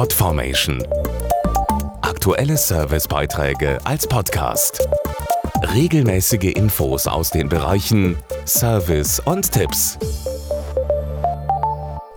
Podformation. Aktuelle Servicebeiträge als Podcast. Regelmäßige Infos aus den Bereichen Service und Tipps.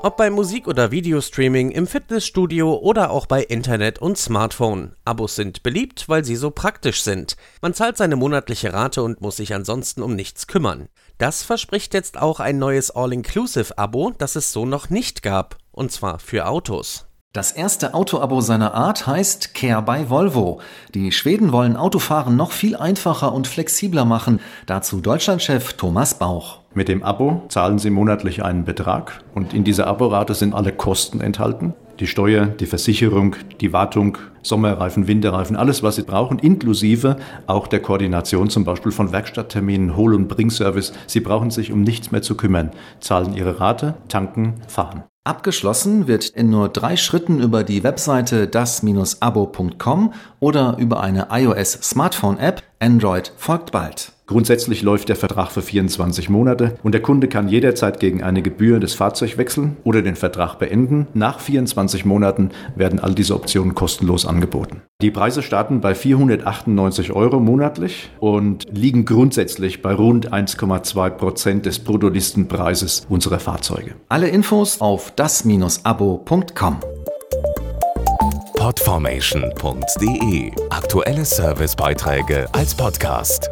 Ob bei Musik- oder Videostreaming, im Fitnessstudio oder auch bei Internet und Smartphone. Abos sind beliebt, weil sie so praktisch sind. Man zahlt seine monatliche Rate und muss sich ansonsten um nichts kümmern. Das verspricht jetzt auch ein neues All-Inclusive-Abo, das es so noch nicht gab. Und zwar für Autos. Das erste Autoabo seiner Art heißt Care by Volvo. Die Schweden wollen Autofahren noch viel einfacher und flexibler machen. Dazu Deutschlandchef Thomas Bauch. Mit dem Abo zahlen Sie monatlich einen Betrag und in dieser Aborate sind alle Kosten enthalten. Die Steuer, die Versicherung, die Wartung, Sommerreifen, Winterreifen, alles, was Sie brauchen, inklusive auch der Koordination zum Beispiel von Werkstattterminen, Hol- und Bringservice. Sie brauchen sich um nichts mehr zu kümmern, zahlen Ihre Rate, tanken, fahren. Abgeschlossen wird in nur drei Schritten über die Webseite das-abo.com oder über eine iOS Smartphone App. Android folgt bald. Grundsätzlich läuft der Vertrag für 24 Monate und der Kunde kann jederzeit gegen eine Gebühr das Fahrzeug wechseln oder den Vertrag beenden. Nach 24 Monaten werden all diese Optionen kostenlos angeboten. Die Preise starten bei 498 Euro monatlich und liegen grundsätzlich bei rund 1,2 Prozent des Bruttolistenpreises unserer Fahrzeuge. Alle Infos auf das-abo.com. Podformation.de Aktuelle Servicebeiträge als Podcast.